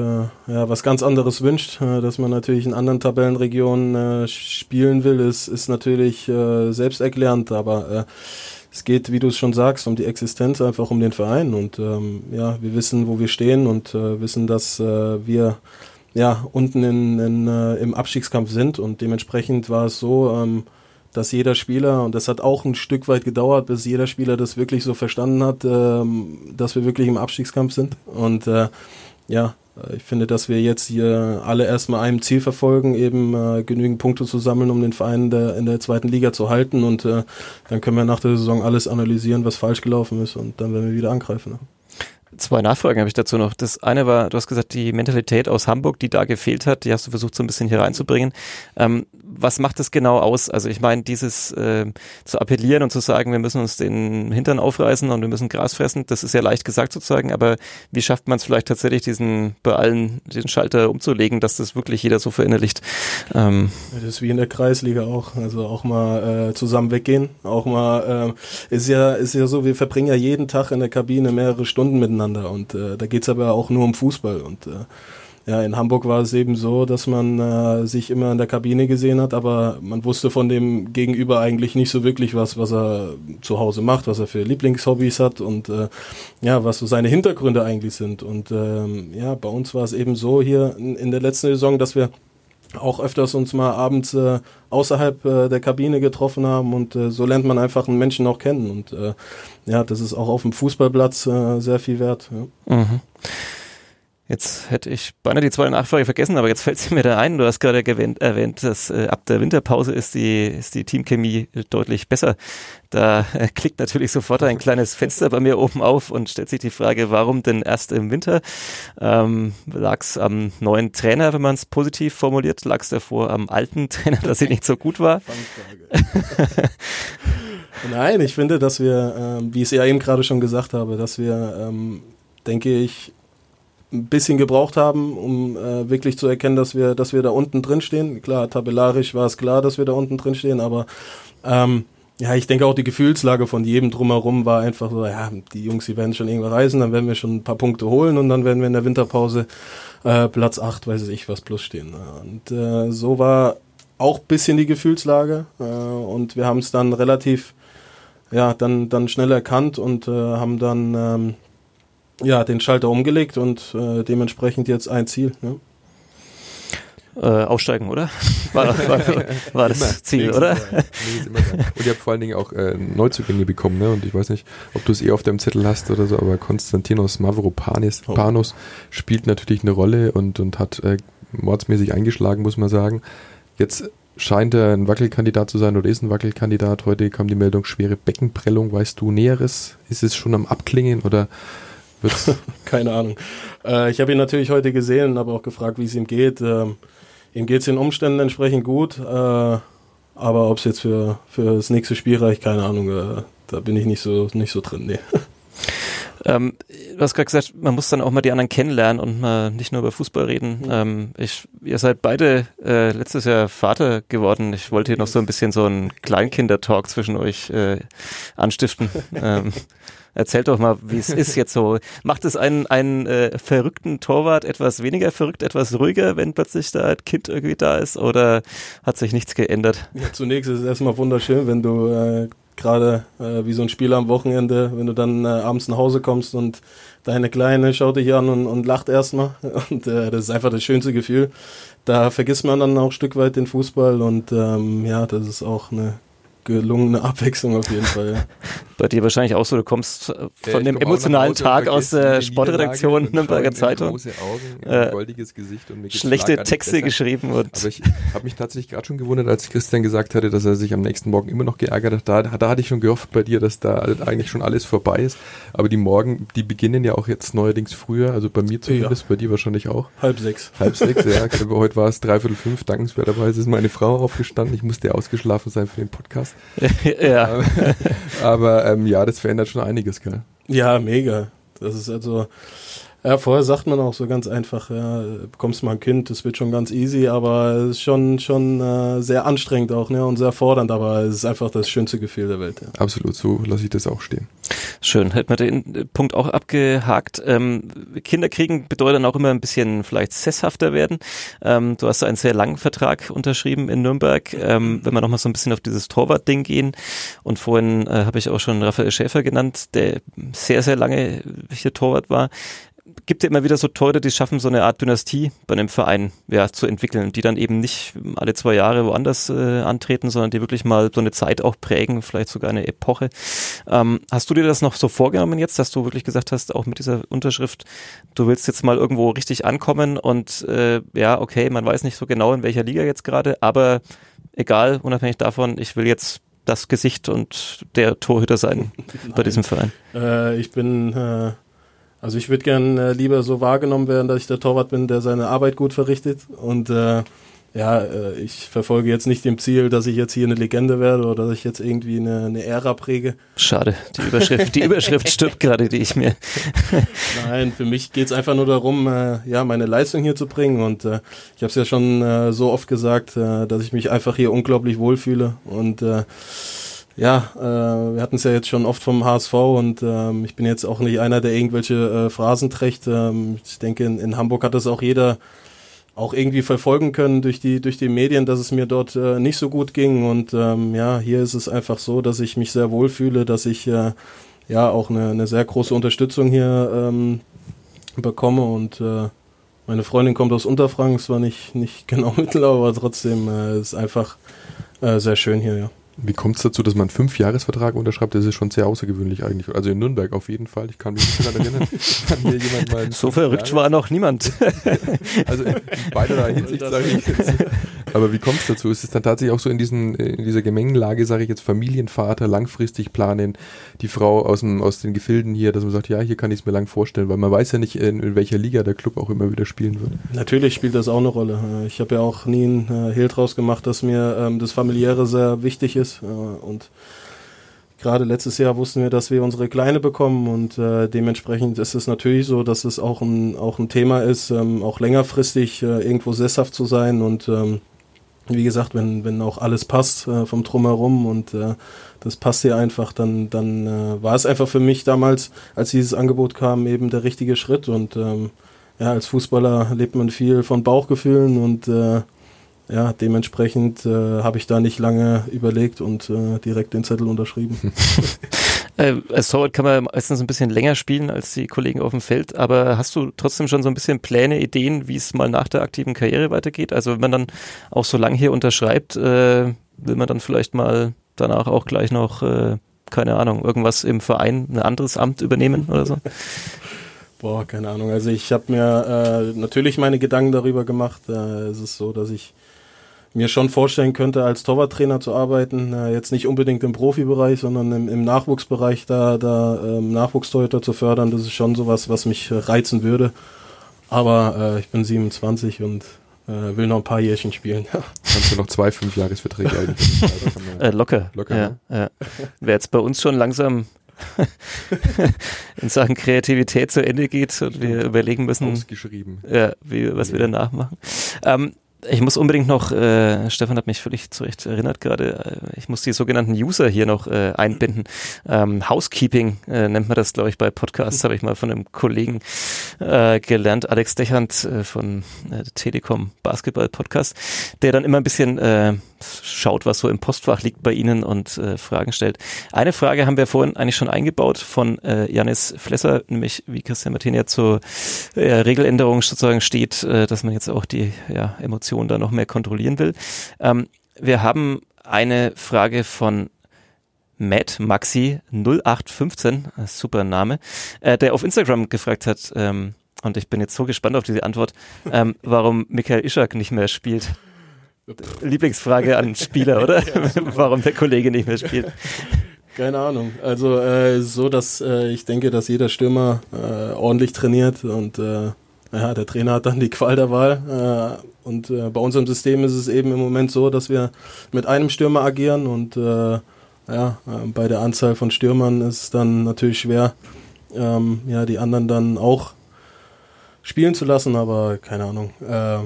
ja, was ganz anderes wünscht, äh, dass man natürlich in anderen Tabellenregionen äh, spielen will, ist, ist natürlich äh, selbsterklärend, aber äh, es geht, wie du es schon sagst, um die Existenz, einfach um den Verein. Und ähm, ja, wir wissen, wo wir stehen und äh, wissen, dass äh, wir ja unten in, in, äh, im Abstiegskampf sind. Und dementsprechend war es so, ähm, dass jeder Spieler, und das hat auch ein Stück weit gedauert, bis jeder Spieler das wirklich so verstanden hat, ähm, dass wir wirklich im Abstiegskampf sind. Und äh, ja, ich finde, dass wir jetzt hier alle erstmal einem Ziel verfolgen, eben äh, genügend Punkte zu sammeln, um den Verein in der, in der zweiten Liga zu halten. Und äh, dann können wir nach der Saison alles analysieren, was falsch gelaufen ist. Und dann werden wir wieder angreifen. Zwei Nachfragen habe ich dazu noch. Das eine war, du hast gesagt, die Mentalität aus Hamburg, die da gefehlt hat, die hast du versucht so ein bisschen hier reinzubringen. Ähm, was macht das genau aus? Also ich meine, dieses äh, zu appellieren und zu sagen, wir müssen uns den Hintern aufreißen und wir müssen Gras fressen, das ist ja leicht gesagt sozusagen, aber wie schafft man es vielleicht tatsächlich, diesen bei allen den Schalter umzulegen, dass das wirklich jeder so verinnerlicht? Ähm. Das ist wie in der Kreisliga auch. Also auch mal äh, zusammen weggehen, auch mal äh, ist ja ist ja so, wir verbringen ja jeden Tag in der Kabine mehrere Stunden miteinander und äh, da geht's aber auch nur um Fußball und äh, ja, in Hamburg war es eben so, dass man äh, sich immer in der Kabine gesehen hat, aber man wusste von dem Gegenüber eigentlich nicht so wirklich was, was er zu Hause macht, was er für Lieblingshobbys hat und äh, ja, was so seine Hintergründe eigentlich sind. Und ähm, ja, bei uns war es eben so hier in, in der letzten Saison, dass wir auch öfters uns mal abends äh, außerhalb äh, der Kabine getroffen haben und äh, so lernt man einfach einen Menschen auch kennen und äh, ja, das ist auch auf dem Fußballplatz äh, sehr viel wert. Ja. Mhm. Jetzt hätte ich beinahe die zweite Nachfrage vergessen, aber jetzt fällt sie mir da ein. Du hast gerade erwähnt, erwähnt dass äh, ab der Winterpause ist die, ist die Teamchemie deutlich besser. Da äh, klickt natürlich sofort ein kleines Fenster bei mir oben auf und stellt sich die Frage, warum denn erst im Winter? Ähm, Lag es am neuen Trainer, wenn man es positiv formuliert? Lag es davor am alten Trainer, dass er nicht so gut war? Nein, ich finde, dass wir, ähm, wie ich es ja eben gerade schon gesagt habe, dass wir, ähm, denke ich, ein bisschen gebraucht haben, um äh, wirklich zu erkennen, dass wir, dass wir da unten drin stehen. Klar, tabellarisch war es klar, dass wir da unten drin stehen, aber ähm, ja, ich denke auch die Gefühlslage von jedem drumherum war einfach so, ja, die Jungs, die werden schon irgendwo reisen, dann werden wir schon ein paar Punkte holen und dann werden wir in der Winterpause äh, Platz 8, weiß ich was, plus stehen. Und äh, so war auch bisschen die Gefühlslage äh, und wir haben es dann relativ, ja, dann, dann schnell erkannt und äh, haben dann ähm, ja, den Schalter umgelegt und äh, dementsprechend jetzt ein Ziel. Ne? Äh, aussteigen, oder? War, war, war das Ziel, oder? und ihr habt vor allen Dingen auch äh, Neuzugänge bekommen, ne? Und ich weiß nicht, ob du es eh auf deinem Zettel hast oder so, aber Konstantinos Mavropanis oh. Panos spielt natürlich eine Rolle und, und hat äh, mordsmäßig eingeschlagen, muss man sagen. Jetzt scheint er ein Wackelkandidat zu sein oder ist ein Wackelkandidat. Heute kam die Meldung schwere Beckenprellung. Weißt du Näheres? Ist es schon am Abklingen oder wird's? Keine Ahnung. Äh, ich habe ihn natürlich heute gesehen und habe auch gefragt, wie es ihm geht. Ähm, ihm geht es den Umständen entsprechend gut. Äh, aber ob es jetzt für, für das nächste Spiel reicht, keine Ahnung. Äh, da bin ich nicht so, nicht so drin. Nee. Ähm, du hast gerade gesagt, man muss dann auch mal die anderen kennenlernen und mal nicht nur über Fußball reden. Ähm, ich, ihr seid beide äh, letztes Jahr Vater geworden. Ich wollte hier noch so ein bisschen so einen Kleinkinder-Talk zwischen euch äh, anstiften. ähm, erzählt doch mal, wie es ist jetzt so. Macht es einen, einen äh, verrückten Torwart etwas weniger verrückt, etwas ruhiger, wenn plötzlich da ein Kind irgendwie da ist oder hat sich nichts geändert? Ja, zunächst ist es erstmal wunderschön, wenn du äh, gerade äh, wie so ein Spiel am Wochenende, wenn du dann äh, abends nach Hause kommst und deine Kleine schaut dich an und, und lacht erstmal. Und äh, das ist einfach das schönste Gefühl. Da vergisst man dann auch ein Stück weit den Fußball und ähm, ja, das ist auch eine gelungene Abwechslung auf jeden Fall. Bei dir wahrscheinlich auch so, du kommst von dem emotionalen Tag aus der Sportredaktion Nürnberger Zeitung. Große Augen, äh, goldiges Gesicht und schlechte Texte geschrieben. Und Aber ich habe mich tatsächlich gerade schon gewundert, als Christian gesagt hatte, dass er sich am nächsten Morgen immer noch geärgert hat. Da, da hatte ich schon gehofft bei dir, dass da eigentlich schon alles vorbei ist. Aber die Morgen, die beginnen ja auch jetzt neuerdings früher, also bei mir zumindest, ja. bei dir wahrscheinlich auch. Halb sechs. Halb sechs, ja. heute war es dreiviertel fünf. Dankenswerterweise ist meine Frau aufgestanden. Ich musste ausgeschlafen sein für den Podcast. ja. Aber ähm, ja, das verändert schon einiges, gell? Ja, mega. Das ist also, ja, vorher sagt man auch so ganz einfach, ja, bekommst mal ein Kind, das wird schon ganz easy, aber es ist schon, schon äh, sehr anstrengend auch, ne, und sehr fordernd, aber es ist einfach das schönste Gefühl der Welt. Ja. Absolut, so lasse ich das auch stehen. Schön, hätten wir den Punkt auch abgehakt. Ähm, Kinder kriegen bedeutet dann auch immer ein bisschen vielleicht sesshafter werden. Ähm, du hast einen sehr langen Vertrag unterschrieben in Nürnberg. Ähm, wenn wir nochmal so ein bisschen auf dieses Torwart-Ding gehen und vorhin äh, habe ich auch schon Raphael Schäfer genannt, der sehr, sehr lange hier Torwart war gibt ja immer wieder so Teure, die schaffen, so eine Art Dynastie bei einem Verein ja, zu entwickeln, die dann eben nicht alle zwei Jahre woanders äh, antreten, sondern die wirklich mal so eine Zeit auch prägen, vielleicht sogar eine Epoche. Ähm, hast du dir das noch so vorgenommen jetzt, dass du wirklich gesagt hast, auch mit dieser Unterschrift, du willst jetzt mal irgendwo richtig ankommen und äh, ja, okay, man weiß nicht so genau, in welcher Liga jetzt gerade, aber egal, unabhängig davon, ich will jetzt das Gesicht und der Torhüter sein bei diesem Verein? Äh, ich bin äh, also ich würde gern äh, lieber so wahrgenommen werden, dass ich der Torwart bin, der seine Arbeit gut verrichtet. Und äh, ja, äh, ich verfolge jetzt nicht dem Ziel, dass ich jetzt hier eine Legende werde oder dass ich jetzt irgendwie eine, eine Ära präge. Schade, die Überschrift, die Überschrift stirbt gerade, die ich mir. Nein, für mich geht es einfach nur darum, äh, ja, meine Leistung hier zu bringen. Und äh, ich habe es ja schon äh, so oft gesagt, äh, dass ich mich einfach hier unglaublich wohlfühle. Und äh, ja, äh, wir hatten es ja jetzt schon oft vom HSV und ähm, ich bin jetzt auch nicht einer, der irgendwelche äh, Phrasen trägt. Ähm, ich denke, in, in, Hamburg hat das auch jeder auch irgendwie verfolgen können durch die durch die Medien, dass es mir dort äh, nicht so gut ging und ähm, ja, hier ist es einfach so, dass ich mich sehr wohl fühle, dass ich äh, ja auch eine, eine sehr große Unterstützung hier ähm, bekomme und äh, meine Freundin kommt aus Unterfranken, zwar nicht nicht genau Mittel, aber trotzdem äh, ist einfach äh, sehr schön hier, ja. Wie kommt es dazu, dass man einen Fünfjahresvertrag unterschreibt? Das ist schon sehr außergewöhnlich eigentlich. Also in Nürnberg auf jeden Fall. Ich kann mich nicht daran erinnern. Kann mir jemand mal so verrückt war noch niemand. also in beiderlei Hinsicht sage ich jetzt. Aber wie kommt es dazu? Ist es dann tatsächlich auch so in, diesen, in dieser Gemengenlage, sage ich jetzt, Familienvater, langfristig planen, die Frau aus, dem, aus den Gefilden hier, dass man sagt, ja, hier kann ich es mir lang vorstellen, weil man weiß ja nicht, in, in, welcher Liga der Club auch immer wieder spielen wird. Natürlich spielt das auch eine Rolle. Ich habe ja auch nie einen äh, Hehl draus gemacht, dass mir ähm, das Familiäre sehr wichtig ist. Äh, und gerade letztes Jahr wussten wir, dass wir unsere Kleine bekommen und äh, dementsprechend ist es natürlich so, dass es auch ein, auch ein Thema ist, ähm, auch längerfristig äh, irgendwo sesshaft zu sein und ähm, wie gesagt, wenn, wenn auch alles passt äh, vom Drumherum und äh, das passt hier einfach, dann, dann äh, war es einfach für mich damals, als dieses Angebot kam, eben der richtige Schritt. Und ähm, ja, als Fußballer lebt man viel von Bauchgefühlen und äh, ja, dementsprechend äh, habe ich da nicht lange überlegt und äh, direkt den Zettel unterschrieben. Äh, als Torwart kann man meistens ein bisschen länger spielen als die Kollegen auf dem Feld, aber hast du trotzdem schon so ein bisschen Pläne, Ideen, wie es mal nach der aktiven Karriere weitergeht? Also wenn man dann auch so lange hier unterschreibt, äh, will man dann vielleicht mal danach auch gleich noch, äh, keine Ahnung, irgendwas im Verein, ein anderes Amt übernehmen oder so? Boah, keine Ahnung. Also ich habe mir äh, natürlich meine Gedanken darüber gemacht. Äh, es ist so, dass ich mir schon vorstellen könnte, als Torwarttrainer zu arbeiten. Äh, jetzt nicht unbedingt im Profibereich, sondern im, im Nachwuchsbereich da, da ähm, Nachwuchstorhüter zu fördern. Das ist schon sowas, was mich reizen würde. Aber äh, ich bin 27 und äh, will noch ein paar Jährchen spielen. Kannst du noch zwei Fünfjahresverträge eigentlich? äh, locker. Locker. Ja, ne? ja. Wer jetzt bei uns schon langsam in Sachen Kreativität zu Ende geht und wir überlegen müssen, Ausgeschrieben. Ja, wie, was ja. wir danach machen. Ähm, ich muss unbedingt noch, äh, Stefan hat mich völlig zurecht erinnert gerade, äh, ich muss die sogenannten User hier noch äh, einbinden. Ähm, Housekeeping äh, nennt man das, glaube ich, bei Podcasts, habe ich mal von einem Kollegen äh, gelernt, Alex Dechand äh, von äh, Telekom Basketball Podcast, der dann immer ein bisschen äh, schaut, was so im Postfach liegt bei Ihnen und äh, Fragen stellt. Eine Frage haben wir vorhin eigentlich schon eingebaut von äh, Janis Flesser, nämlich wie Christian Martin ja zur äh, Regeländerung sozusagen steht, äh, dass man jetzt auch die ja, Emotionen da noch mehr kontrollieren will. Ähm, wir haben eine Frage von Matt Maxi 0815, äh, super Name, äh, der auf Instagram gefragt hat, ähm, und ich bin jetzt so gespannt auf diese Antwort, ähm, warum Michael Ischak nicht mehr spielt. Lieblingsfrage an Spieler, oder? Warum der Kollege nicht mehr spielt. Keine Ahnung. Also äh, so, dass äh, ich denke, dass jeder Stürmer äh, ordentlich trainiert und äh, ja, der Trainer hat dann die Qual der Wahl. Äh, und äh, bei unserem System ist es eben im Moment so, dass wir mit einem Stürmer agieren und äh, ja, äh, bei der Anzahl von Stürmern ist es dann natürlich schwer, ähm, ja, die anderen dann auch spielen zu lassen, aber keine Ahnung. Äh,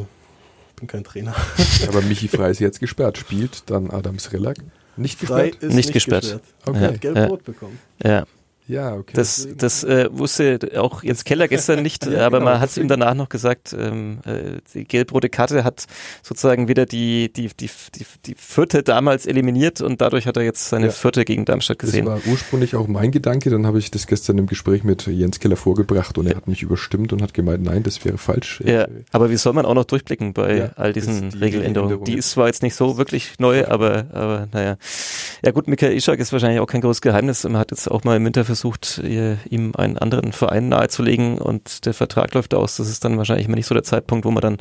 bin kein Trainer. Aber Michi Frei ist jetzt gesperrt. Spielt dann Adams Relack? Nicht gesperrt? Nicht, nicht, gesperrt. gesperrt. Okay. Ja. Gelb-Rot bekommen. Ja. Ja, okay. Das, das äh, wusste auch Jens Keller gestern nicht, ja, aber genau. man hat es ihm danach noch gesagt, ähm, äh, die gelb-rote Karte hat sozusagen wieder die, die, die, die, die vierte damals eliminiert und dadurch hat er jetzt seine ja. vierte gegen Darmstadt gesehen. Das war ursprünglich auch mein Gedanke, dann habe ich das gestern im Gespräch mit Jens Keller vorgebracht und ja. er hat mich überstimmt und hat gemeint, nein, das wäre falsch. Ja, aber wie soll man auch noch durchblicken bei all diesen die Regeländerungen? Die ist zwar jetzt nicht so wirklich neu, aber, aber naja. Ja gut, Michael Ischak ist wahrscheinlich auch kein großes Geheimnis. Man hat jetzt auch mal im Winter versucht, versucht, ihm einen anderen Verein nahezulegen und der Vertrag läuft aus. Das ist dann wahrscheinlich immer nicht so der Zeitpunkt, wo man dann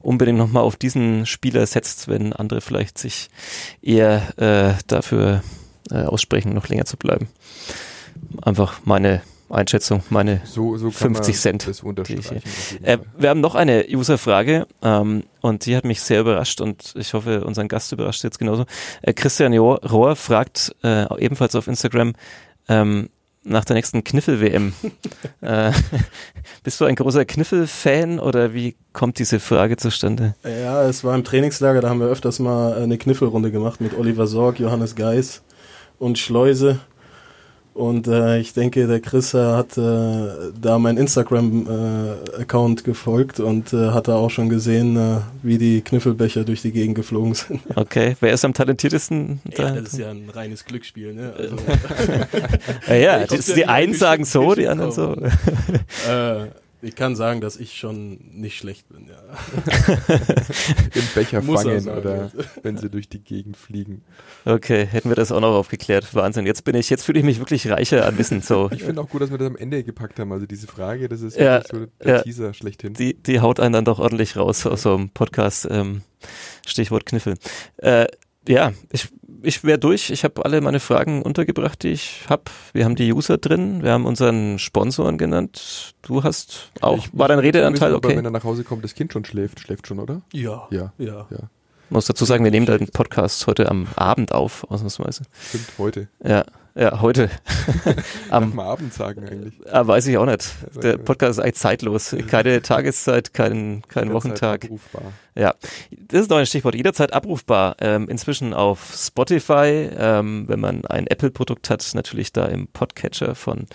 unbedingt nochmal auf diesen Spieler setzt, wenn andere vielleicht sich eher äh, dafür äh, aussprechen, noch länger zu bleiben. Einfach meine Einschätzung, meine so, so 50 Cent. Äh, wir haben noch eine User-Frage ähm, und die hat mich sehr überrascht und ich hoffe, unseren Gast überrascht jetzt genauso. Äh, Christian Rohr fragt äh, ebenfalls auf Instagram, ähm, nach der nächsten Kniffel-WM. äh, bist du ein großer Kniffel-Fan oder wie kommt diese Frage zustande? Ja, es war im Trainingslager, da haben wir öfters mal eine Kniffelrunde gemacht mit Oliver Sorg, Johannes Geis und Schleuse. Und äh, ich denke, der Chris äh, hat äh, da mein Instagram-Account äh, gefolgt und äh, hat da auch schon gesehen, äh, wie die Kniffelbecher durch die Gegend geflogen sind. Okay, wer ist am talentiertesten? Ja, das ist ja ein reines Glücksspiel. Ne? Also, ja, ja die, die einen sagen so, die anderen so. Ich kann sagen, dass ich schon nicht schlecht bin, ja. Im Becher Muss er fangen sagen. oder wenn sie durch die Gegend fliegen. Okay, hätten wir das auch noch aufgeklärt. Wahnsinn. Jetzt bin ich, jetzt fühle ich mich wirklich reicher an Wissen. So, Ich finde auch gut, dass wir das am Ende gepackt haben. Also diese Frage, das ist Ja, wirklich so der ja. Teaser schlechthin. die, die haut einen dann doch ordentlich raus aus so einem Podcast. Ähm, Stichwort Kniffel. Äh, ja, ich, ich wäre durch. Ich habe alle meine Fragen untergebracht, die ich habe. Wir haben die User drin. Wir haben unseren Sponsoren genannt. Du hast auch. Ich- war dein Redeanteil wissen, okay? Wenn er nach Hause kommt, das Kind schon schläft. Schläft schon, oder? Ja. Ja. Ja. Ja. Muss dazu sagen, wir nehmen den Podcast heute am Abend auf, ausnahmsweise. Stimmt, heute. Ja, ja, heute. Am, man Abend sagen eigentlich. ah, weiß ich auch nicht. Der Podcast ist eigentlich zeitlos. Keine Tageszeit, kein, kein Jederzeit Wochentag. abrufbar. Ja, das ist noch ein Stichwort. Jederzeit abrufbar. Ähm, inzwischen auf Spotify, ähm, wenn man ein Apple-Produkt hat, natürlich da im Podcatcher von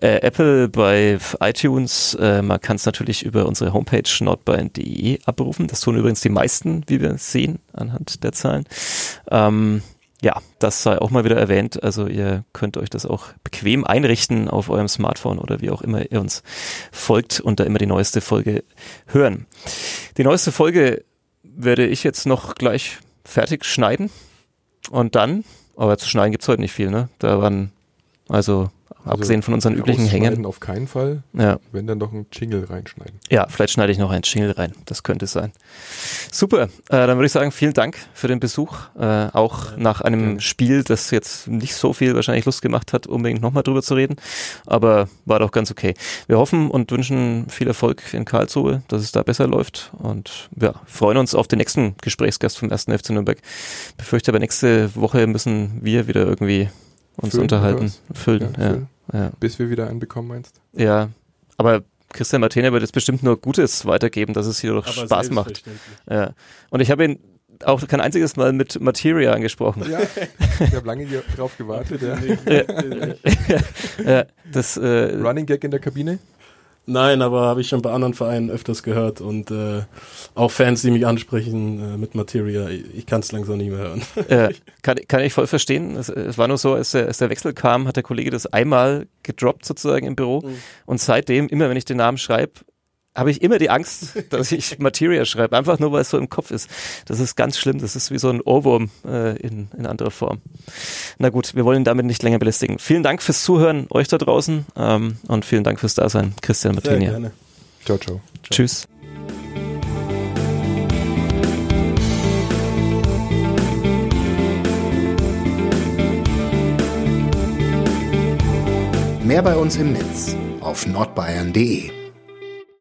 äh, Apple bei iTunes. Äh, man kann es natürlich über unsere Homepage nordbayern.de abrufen. Das tun übrigens die meisten, wie wir sehen anhand der Zahlen. Ähm, ja, das sei auch mal wieder erwähnt. Also ihr könnt euch das auch bequem einrichten auf eurem Smartphone oder wie auch immer ihr uns folgt und da immer die neueste Folge hören. Die neueste Folge werde ich jetzt noch gleich fertig schneiden und dann, aber zu schneiden gibt's heute nicht viel, ne? Da waren, also, abgesehen von unseren üblichen Hängen. auf keinen Fall. Ja, Wenn dann doch ein Jingle reinschneiden. ja, vielleicht schneide ich noch einen Jingle rein. Das könnte sein. Super. Äh, dann würde ich sagen, vielen Dank für den Besuch. Äh, auch nach einem gerne. Spiel, das jetzt nicht so viel wahrscheinlich Lust gemacht hat, unbedingt nochmal drüber zu reden. Aber war doch ganz okay. Wir hoffen und wünschen viel Erfolg in Karlsruhe, dass es da besser läuft. Und ja, freuen uns auf den nächsten Gesprächsgast vom 1. FC Nürnberg. Befürchte aber nächste Woche müssen wir wieder irgendwie uns Füllen, unterhalten. Füllen, Ja, ja. füllen. Ja. Bis wir wieder einen bekommen, meinst Ja, aber Christian Martene wird jetzt bestimmt nur Gutes weitergeben, dass es hier doch Aber Spaß macht. Ja. Und ich habe ihn auch kein einziges Mal mit Materia angesprochen. Ja, ich habe lange ge- drauf gewartet. Ja. Ja, das, äh, Running Gag in der Kabine? Nein, aber habe ich schon bei anderen Vereinen öfters gehört und äh, auch Fans, die mich ansprechen äh, mit Materia. Ich, ich kann es langsam nicht mehr hören. äh, kann, kann ich voll verstehen. Es, es war nur so, als der, als der Wechsel kam, hat der Kollege das einmal gedroppt sozusagen im Büro. Mhm. Und seitdem, immer wenn ich den Namen schreibe, habe ich immer die Angst, dass ich Materia schreibe, einfach nur weil es so im Kopf ist. Das ist ganz schlimm. Das ist wie so ein Ohrwurm äh, in, in anderer Form. Na gut, wir wollen ihn damit nicht länger belästigen. Vielen Dank fürs Zuhören, euch da draußen ähm, und vielen Dank fürs Dasein, Christian Sehr Martinia. gerne. Ciao, ciao. Tschüss. Mehr bei uns im Netz auf nordbayern.de